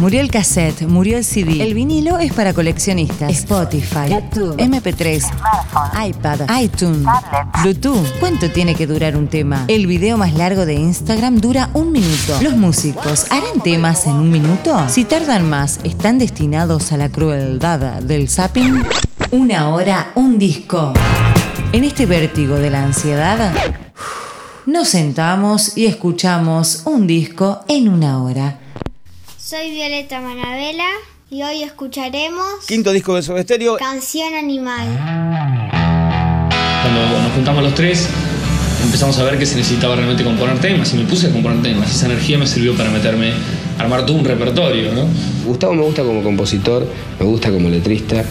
Murió el cassette, murió el CD. El vinilo es para coleccionistas. Spotify, YouTube, MP3, iPad, iTunes, Bluetooth. ¿Cuánto tiene que durar un tema? El video más largo de Instagram dura un minuto. ¿Los músicos harán temas en un minuto? Si tardan más, ¿están destinados a la crueldad del zapping? Una hora, un disco. En este vértigo de la ansiedad, nos sentamos y escuchamos un disco en una hora. Soy Violeta Manabela y hoy escucharemos Quinto disco de Soda Stereo. Canción Animal. Cuando nos juntamos los tres, empezamos a ver que se necesitaba realmente componer temas y me puse a componer temas. Esa energía me sirvió para meterme, armar todo un repertorio, ¿no? Gustavo me gusta como compositor, me gusta como letrista,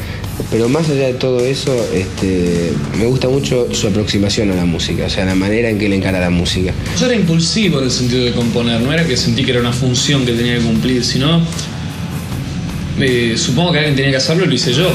pero más allá de todo eso, este, me gusta mucho su aproximación a la música, o sea, la manera en que él encara la música. Yo era impulsivo en el sentido de componer, no era que sentí que era una función que tenía que cumplir, sino eh, supongo que alguien tenía que hacerlo y lo hice yo.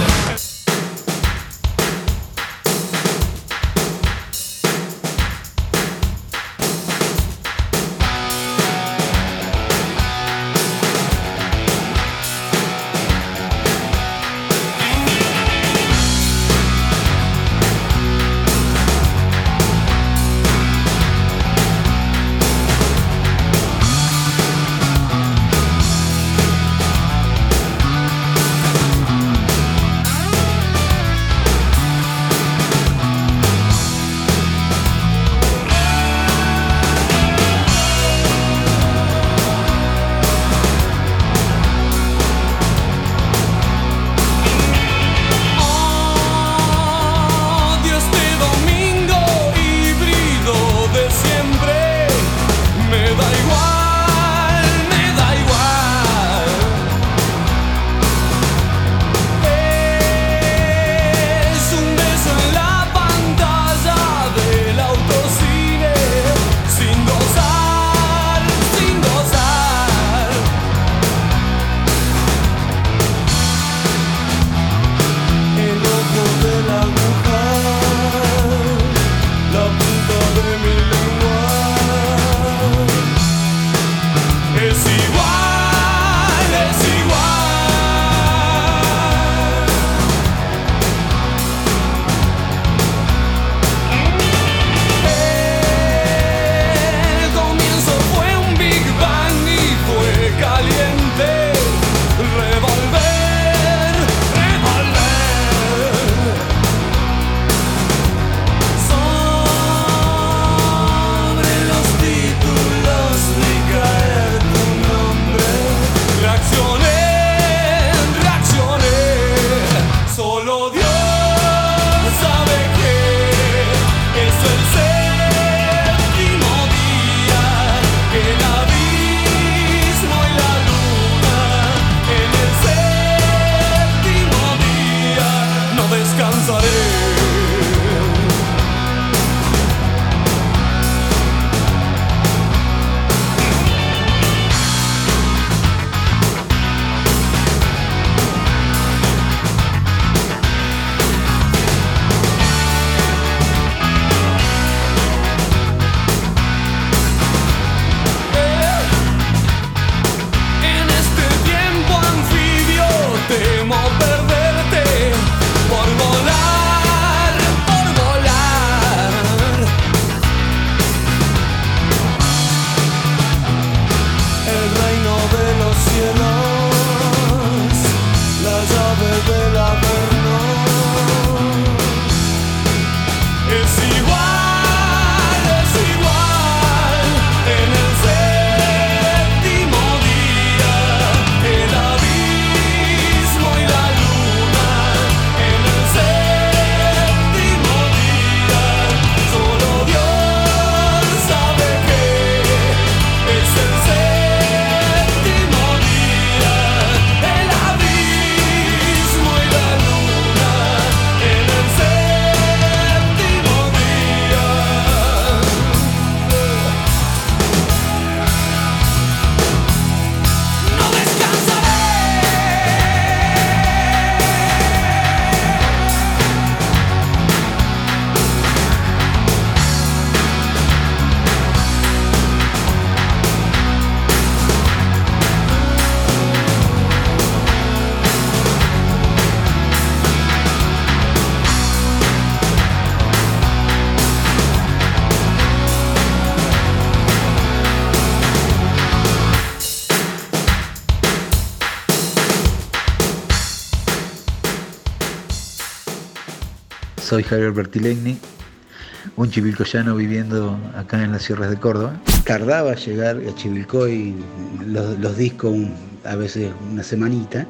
Soy Javier Bertilegni, un chivilcoyano viviendo acá en las sierras de Córdoba. Tardaba llegar a Chivilcoy los, los discos a veces una semanita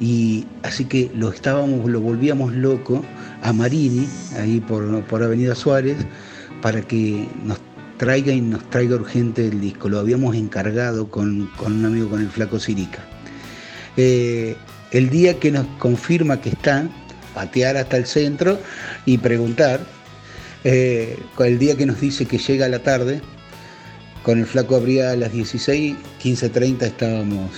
y así que lo estábamos, lo volvíamos loco a Marini, ahí por, por Avenida Suárez, para que nos traiga y nos traiga urgente el disco. Lo habíamos encargado con, con un amigo, con el flaco Sirica. Eh, el día que nos confirma que está, patear hasta el centro y preguntar. Eh, el día que nos dice que llega la tarde, con el flaco abría a las 16, 15.30 estábamos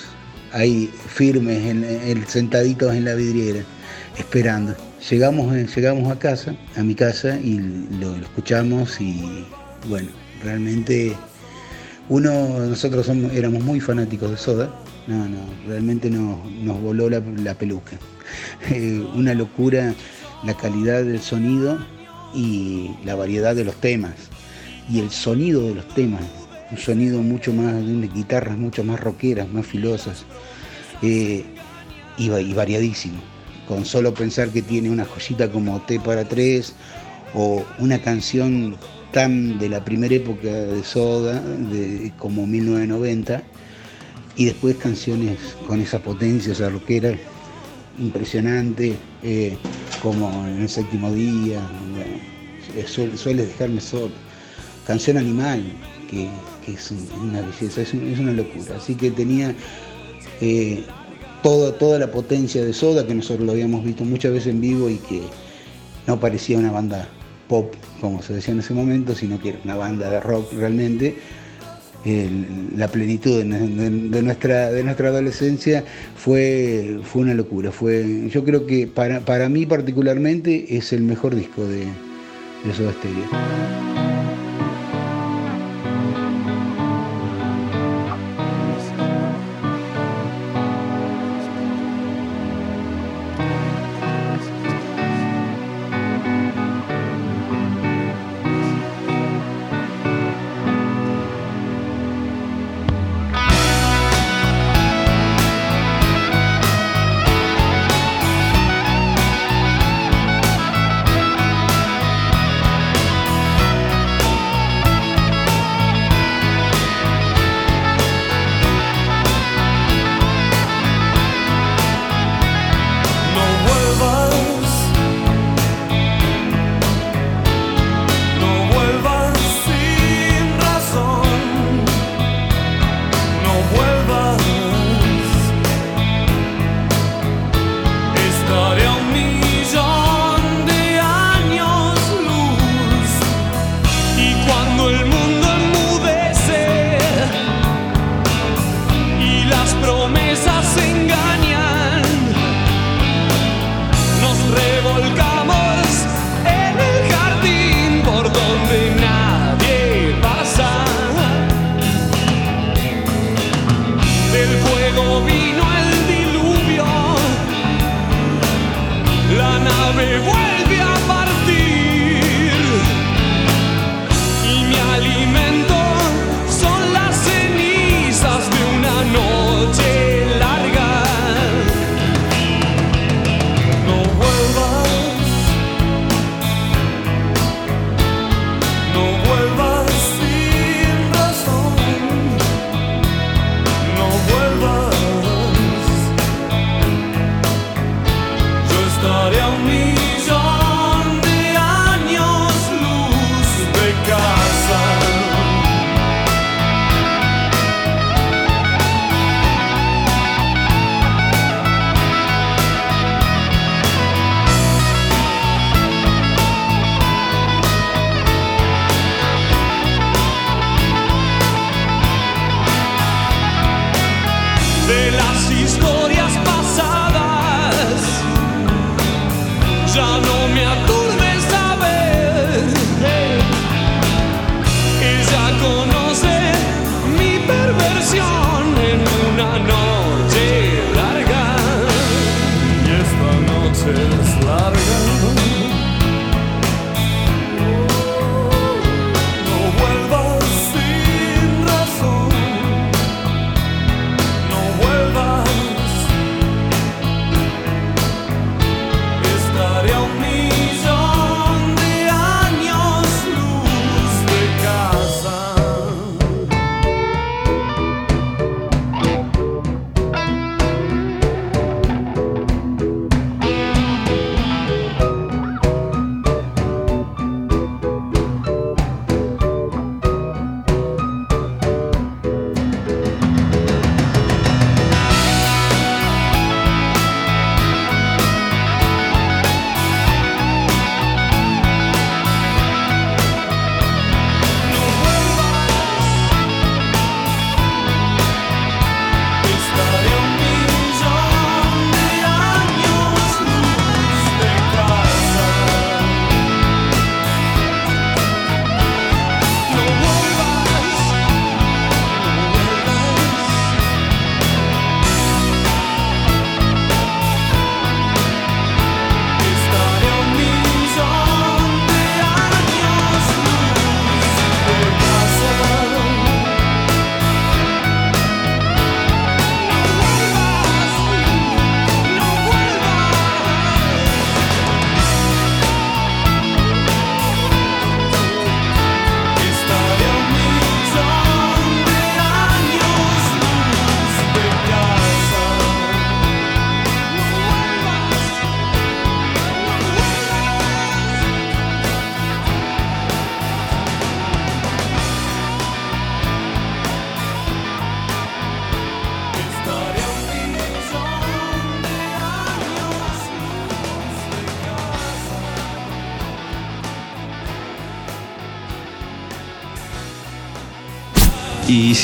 ahí firmes, en, sentaditos en la vidriera, esperando. Llegamos, eh, llegamos a casa, a mi casa, y lo, escuchamos y bueno, realmente uno, nosotros éramos muy fanáticos de Soda, no, no, realmente nos, voló la, peluca. Eh, una locura la calidad del sonido y la variedad de los temas y el sonido de los temas un sonido mucho más de guitarras mucho más rockeras más filosas eh, y, variadísimo con solo pensar que tiene una joyita como T para tres o una canción tan de la primera época de Soda de, como 1990 y después canciones con esa potencia, esa rockera impresionante, eh, como en el séptimo día, suele, dejarme solo. Canción animal, que, es una belleza, es, una locura. Así que tenía eh, toda, toda la potencia de Soda, que nosotros lo habíamos visto muchas veces en vivo y que no parecía una banda pop, como se decía en ese momento, sino que era una banda de rock realmente la plenitud de, nuestra, de nuestra adolescencia fue, fue una locura. Fue, yo creo que para, para mí particularmente es el mejor disco de, de Soda Stereo.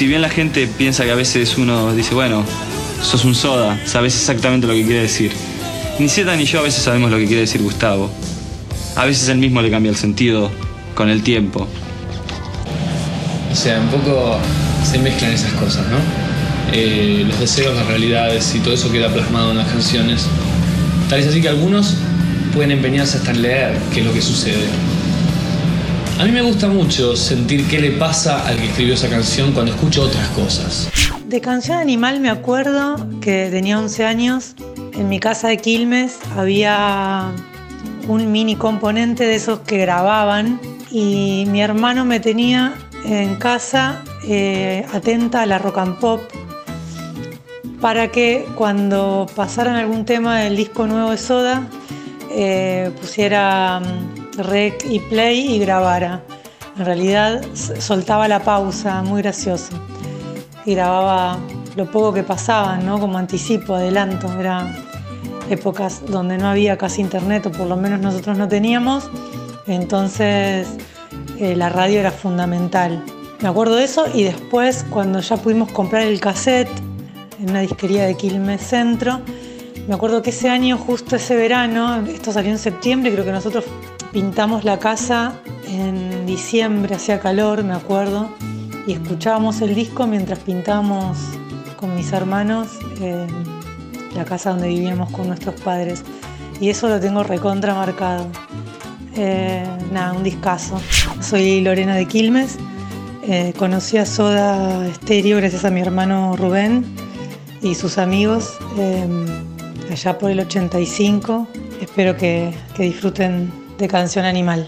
Si bien la gente piensa que a veces uno dice, bueno, sos un soda, sabes exactamente lo que quiere decir. Ni Zeta ni yo a veces sabemos lo que quiere decir Gustavo. A veces él mismo le cambia el sentido con el tiempo. O sea, un poco se mezclan esas cosas, ¿no? Eh, los deseos, las realidades y todo eso queda plasmado en las canciones. Tal es así que algunos pueden empeñarse hasta en leer qué es lo que sucede. A mí me gusta mucho sentir qué le pasa al que escribió esa canción cuando escucho otras cosas. De Canción Animal me acuerdo que tenía 11 años. En mi casa de Quilmes había un mini componente de esos que grababan y mi hermano me tenía en casa eh, atenta a la rock and pop para que cuando pasaran algún tema del disco nuevo de Soda eh, pusiera mm, rec y play y grabara. En realidad soltaba la pausa, muy gracioso. Y grababa lo poco que pasaba, ¿no? Como anticipo, adelanto. Era épocas donde no había casi internet, o por lo menos nosotros no teníamos. Entonces eh, la radio era fundamental. Me acuerdo de eso y después cuando ya pudimos comprar el cassette en una disquería de Quilmes Centro, me acuerdo que ese año, justo ese verano, esto salió en septiembre, creo que nosotros pintamos la casa en diciembre, hacía calor, me acuerdo, y escuchábamos el disco mientras pintábamos con mis hermanos la casa donde vivíamos con nuestros padres. Y eso lo tengo recontra marcado. Eh, nada, un discazo. Soy Lorena de Quilmes. Eh, conocí a Soda Stereo gracias a mi hermano Rubén y sus amigos eh, allá por el 85. Espero que disfruten de Canción Animal.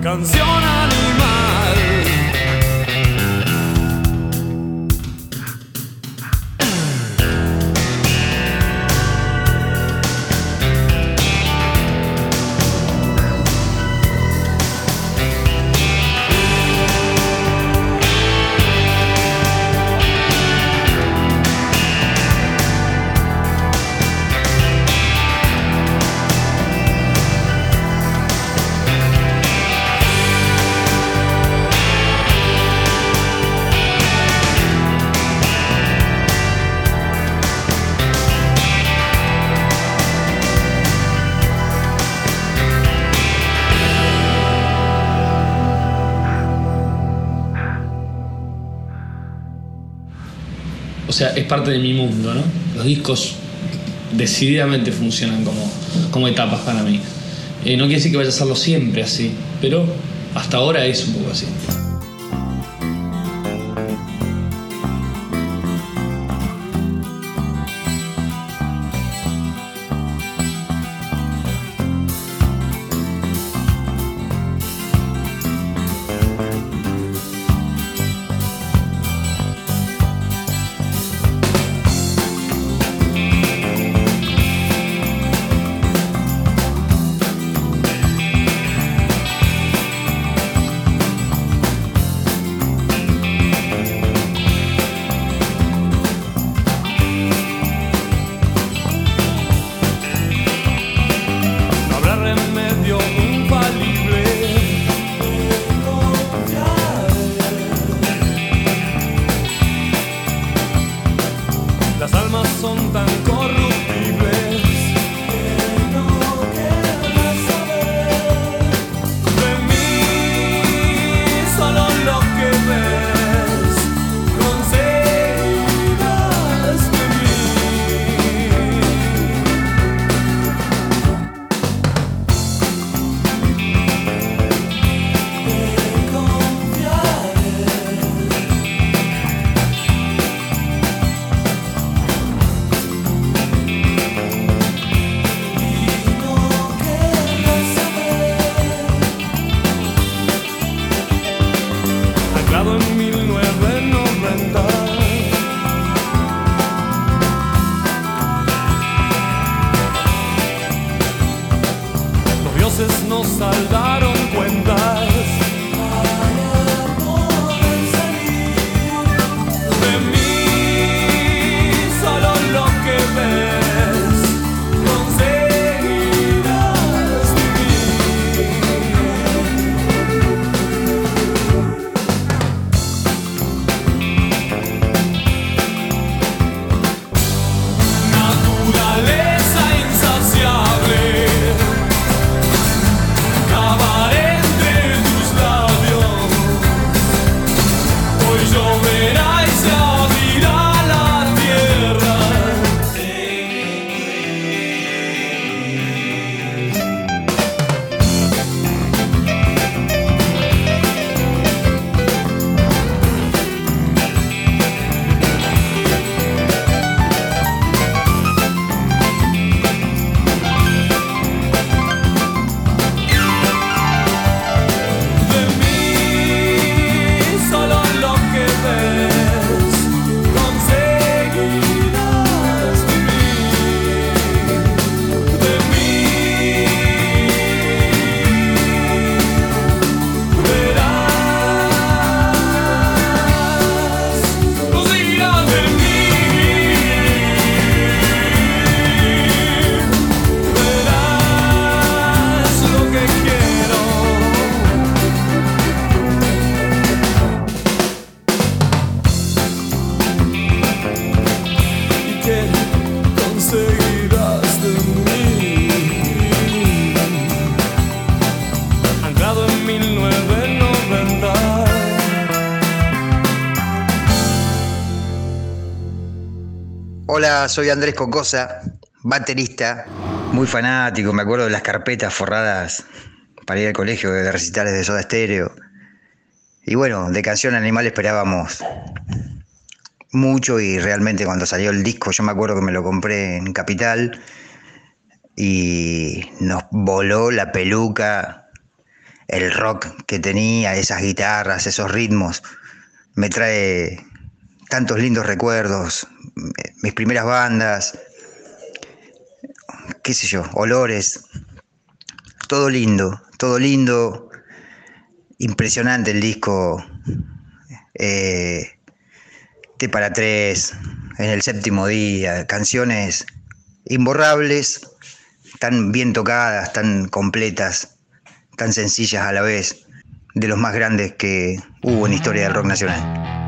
canzone. Es parte de mi mundo, ¿no? Los discos decididamente funcionan como, como etapas para mí. Eh, no quiere decir que vaya a serlo siempre así, pero hasta ahora es un poco así. Soy Andrés Cocosa, baterista, muy fanático, me acuerdo de las carpetas forradas para ir al colegio de recitales de Soda Stereo. Y bueno, de Canción Animal esperábamos mucho y realmente cuando salió el disco, yo me acuerdo que me lo compré en Capital y nos voló la peluca, el rock que tenía, esas guitarras, esos ritmos. Me trae tantos lindos recuerdos, mis primeras bandas, qué sé yo, olores, todo lindo, todo lindo, impresionante el disco. Eh, T para tres, en el séptimo día, canciones imborrables, tan bien tocadas, tan completas, tan sencillas a la vez, de los más grandes que hubo en la historia del rock nacional.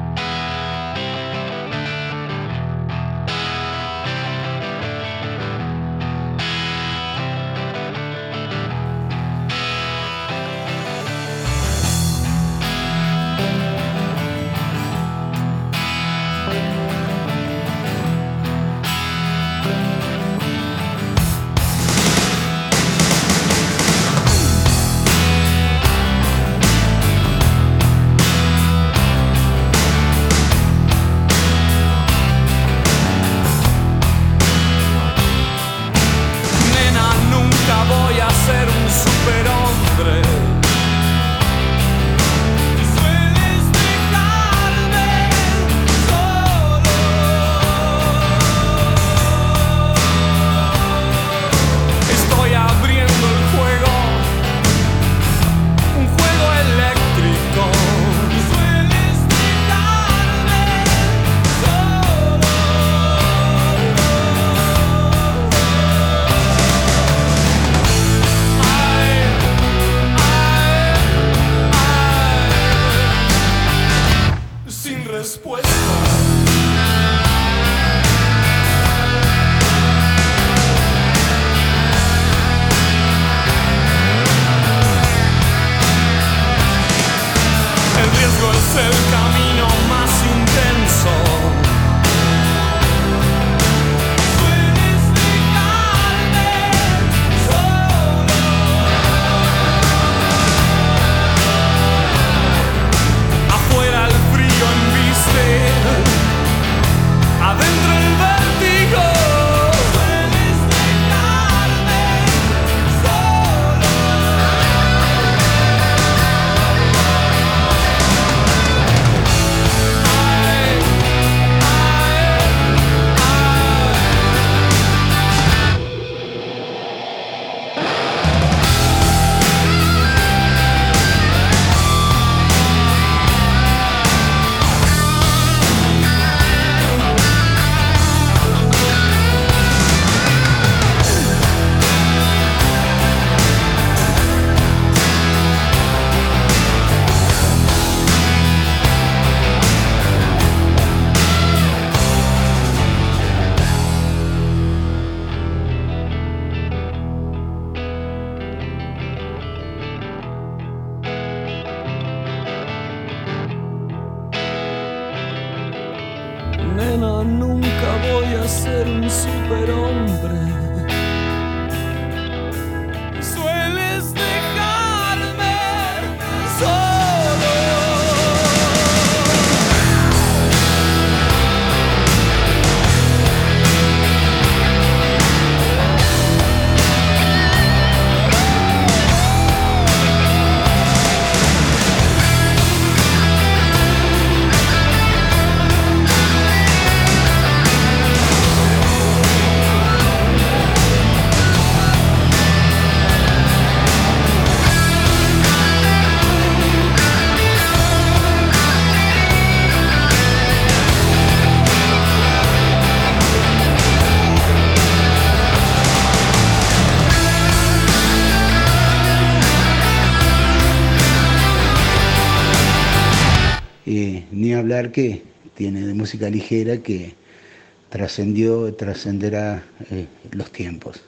que tiene de música ligera que trascendió, trascenderá eh, los tiempos.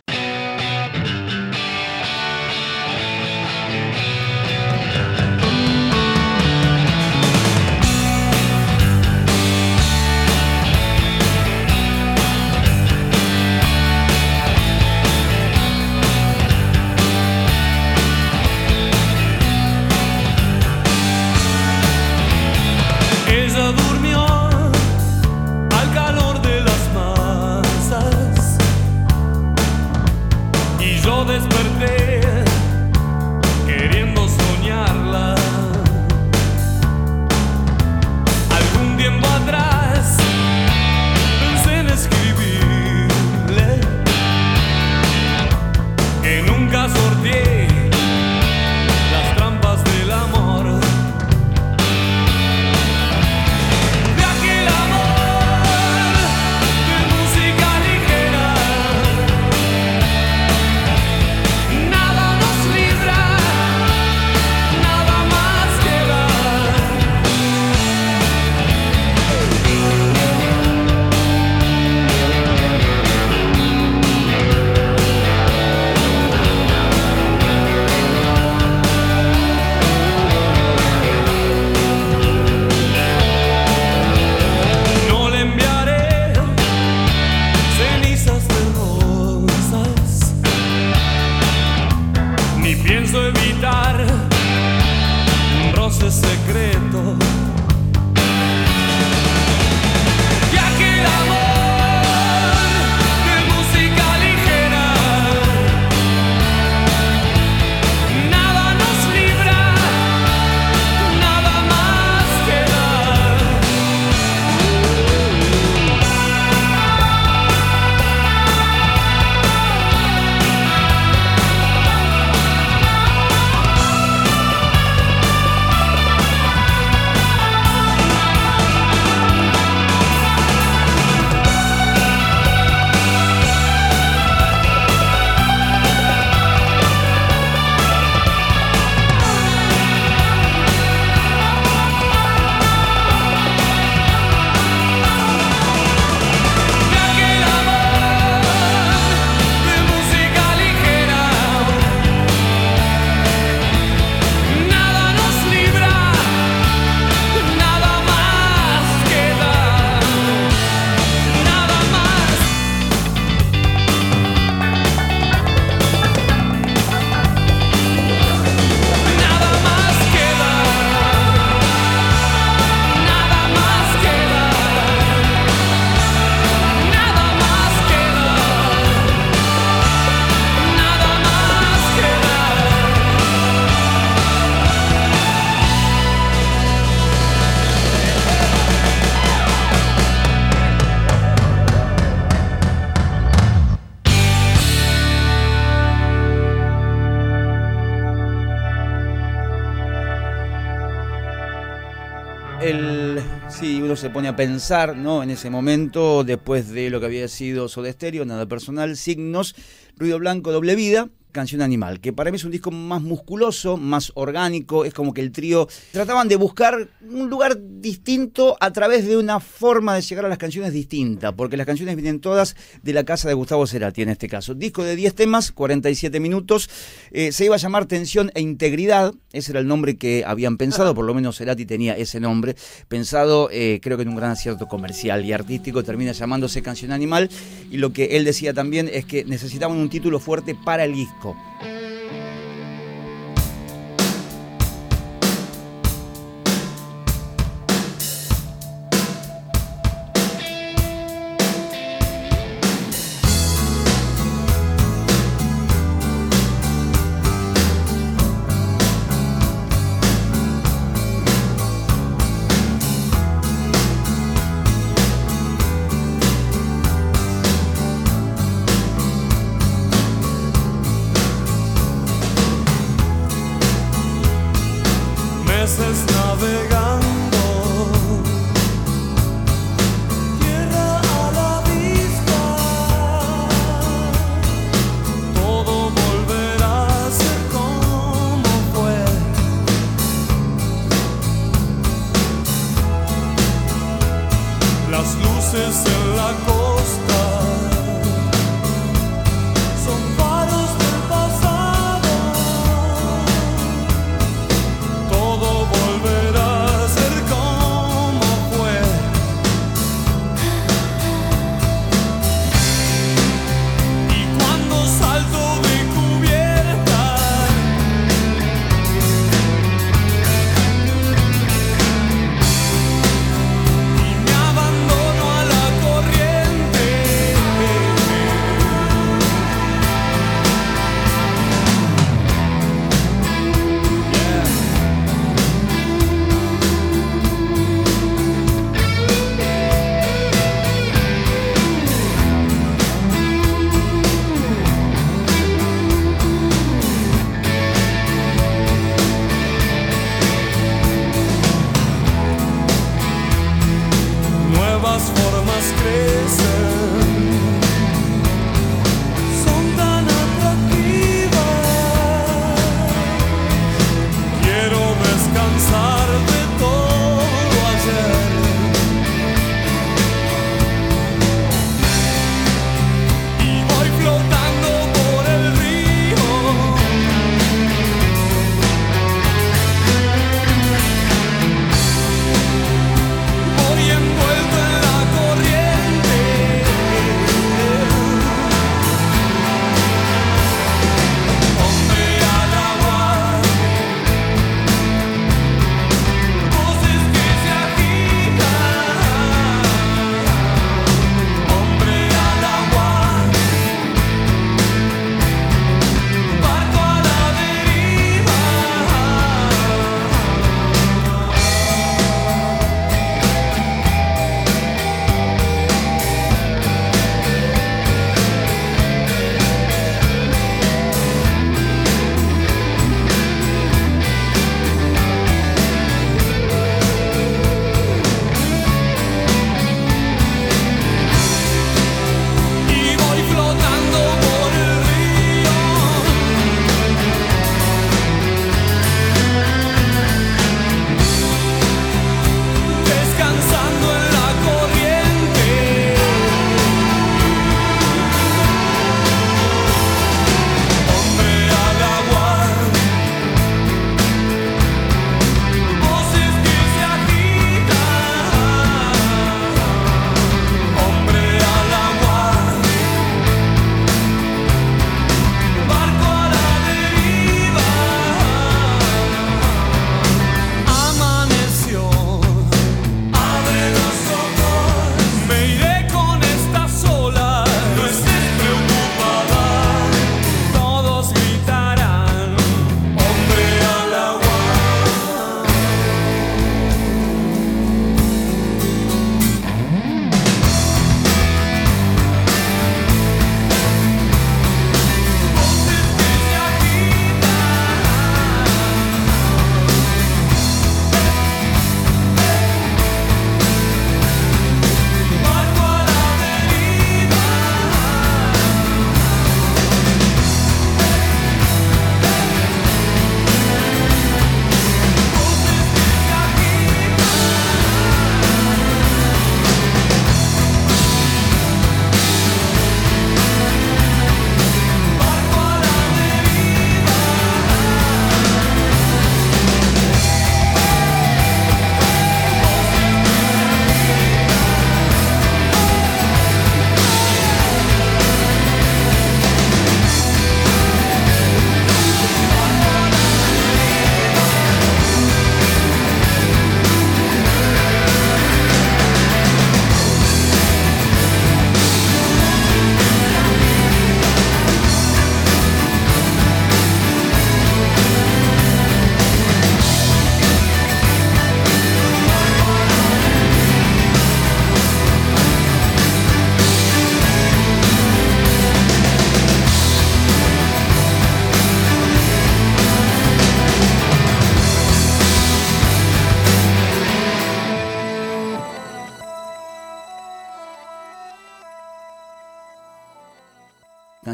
se pone a pensar, ¿no? En ese momento, después de lo que había sido Soda Stereo, nada personal, signos, ruido blanco, doble vida, Canción Animal, que para mí es un disco más musculoso, más orgánico, es como que el trío trataban de buscar un lugar distinto a través de una forma de llegar a las canciones distinta, porque las canciones vienen todas de la casa de Gustavo Cerati en este caso. Disco de 10 temas, 47 minutos, eh, se iba a llamar Tensión e Integridad, ese era el nombre que habían pensado, por lo menos Cerati tenía ese nombre, pensado eh, creo que en un gran acierto comercial y artístico, termina llamándose Canción Animal, y lo que él decía también es que necesitaban un título fuerte para el disco. Meses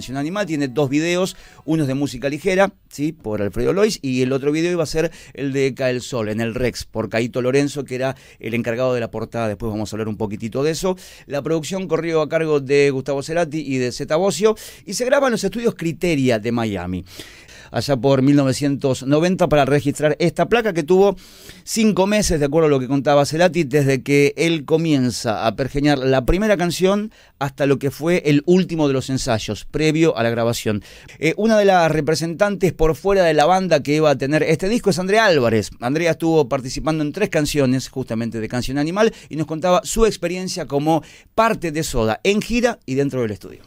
Animal tiene dos videos, uno es de música ligera, ¿sí? por Alfredo Lois, y el otro video iba a ser el de Cae el Sol, en el Rex, por Caito Lorenzo, que era el encargado de la portada. Después vamos a hablar un poquitito de eso. La producción corrió a cargo de Gustavo Cerati y de Zeta Bocio, y se graba en los estudios Criteria de Miami allá por 1990 para registrar esta placa que tuvo cinco meses, de acuerdo a lo que contaba Cerati, desde que él comienza a pergeñar la primera canción hasta lo que fue el último de los ensayos, previo a la grabación. Eh, una de las representantes por fuera de la banda que iba a tener este disco es Andrea Álvarez. Andrea estuvo participando en tres canciones, justamente de Canción Animal, y nos contaba su experiencia como parte de Soda, en gira y dentro del estudio.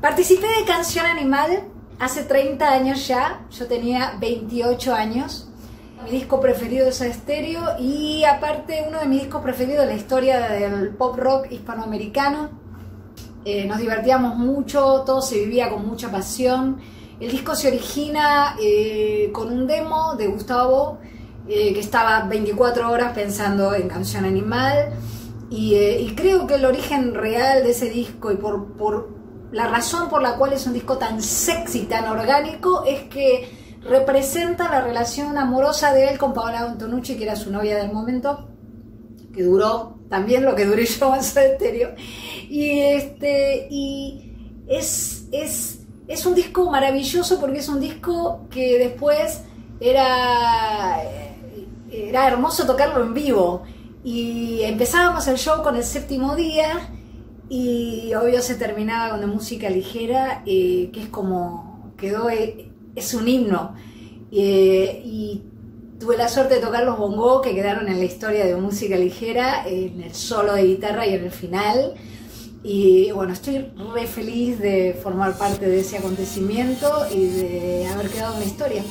Participé de Canción Animal hace 30 años ya, yo tenía 28 años. Mi disco preferido es Estéreo y aparte uno de mis discos preferidos de la historia del pop rock hispanoamericano. Eh, nos divertíamos mucho, todo se vivía con mucha pasión. El disco se origina eh, con un demo de Gustavo eh, que estaba 24 horas pensando en Canción Animal. Y, y, creo que el origen real de ese disco y por la razón por la cual es un disco tan sexy, tan orgánico, es que representa la relación amorosa de él con Paola Antonucci, que era su novia del momento, que duró también lo que duré yo en Estéreo. Y, este, y es, es, es un disco maravilloso porque es un disco que después era, era hermoso tocarlo en vivo. Y empezábamos el show con el séptimo día y obvio se terminaba con una música ligera, eh, que es como, quedó, eh, es un himno. Eh, y tuve la suerte de tocar los bongos que quedaron en la historia de música ligera, en el solo de guitarra y en el final. Y bueno, estoy re feliz de formar parte de ese acontecimiento y de haber quedado en la historia.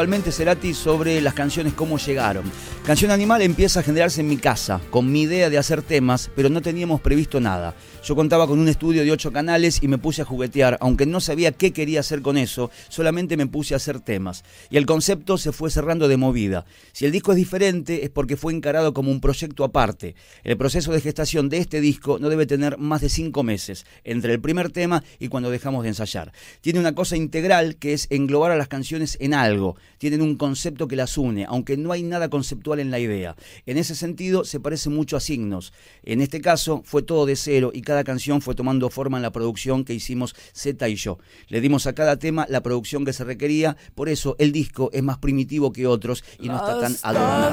Puntualmente Cerati sobre las canciones cómo llegaron. Canción Animal empieza a generarse en mi casa, con mi idea de hacer temas, pero no teníamos previsto nada. Yo contaba con un estudio de ocho canales y me puse a juguetear, aunque no sabía qué quería hacer con eso, solamente me puse a hacer temas. Y el concepto se fue cerrando de movida. Si el disco es diferente es porque fue encarado como un proyecto aparte. El proceso de gestación de este disco no debe tener más de cinco meses, entre el primer tema y cuando dejamos de ensayar. Tiene una cosa integral que es englobar a las canciones en algo tienen un concepto que las une, aunque no hay nada conceptual en la idea. En ese sentido, se parece mucho a Signos. En este caso, fue todo de cero y cada canción fue tomando forma en la producción que hicimos Z y yo. Le dimos a cada tema la producción que se requería, por eso el disco es más primitivo que otros y no está tan adornado.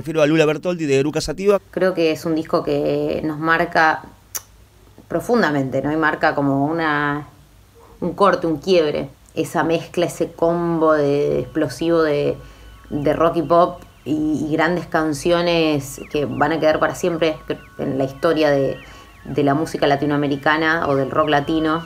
Refiero a Lula Bertoldi de Eruca Sativa. Creo que es un disco que nos marca profundamente, ¿no? Y marca como una un corte, un quiebre. Esa mezcla, ese combo de explosivo de, de rock y pop y, grandes canciones que van a quedar para siempre en la historia de, de la música latinoamericana o del rock latino.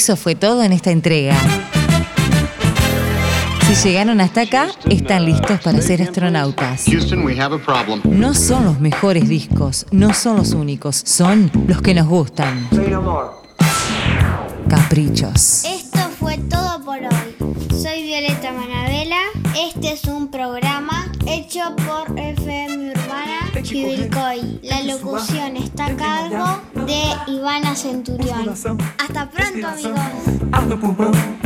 Eso fue todo en esta entrega. Si llegaron hasta acá, están listos para ser astronautas. Houston, we have a problem. No son los mejores discos, no son los únicos, son los que nos gustan. Caprichos. Esto fue todo por hoy. Soy Violeta Manabela. Este es un programa hecho por FM Urbana Chivilcoy. La locución está a cargo de Ivana Centurión. Hasta pronto, amigos.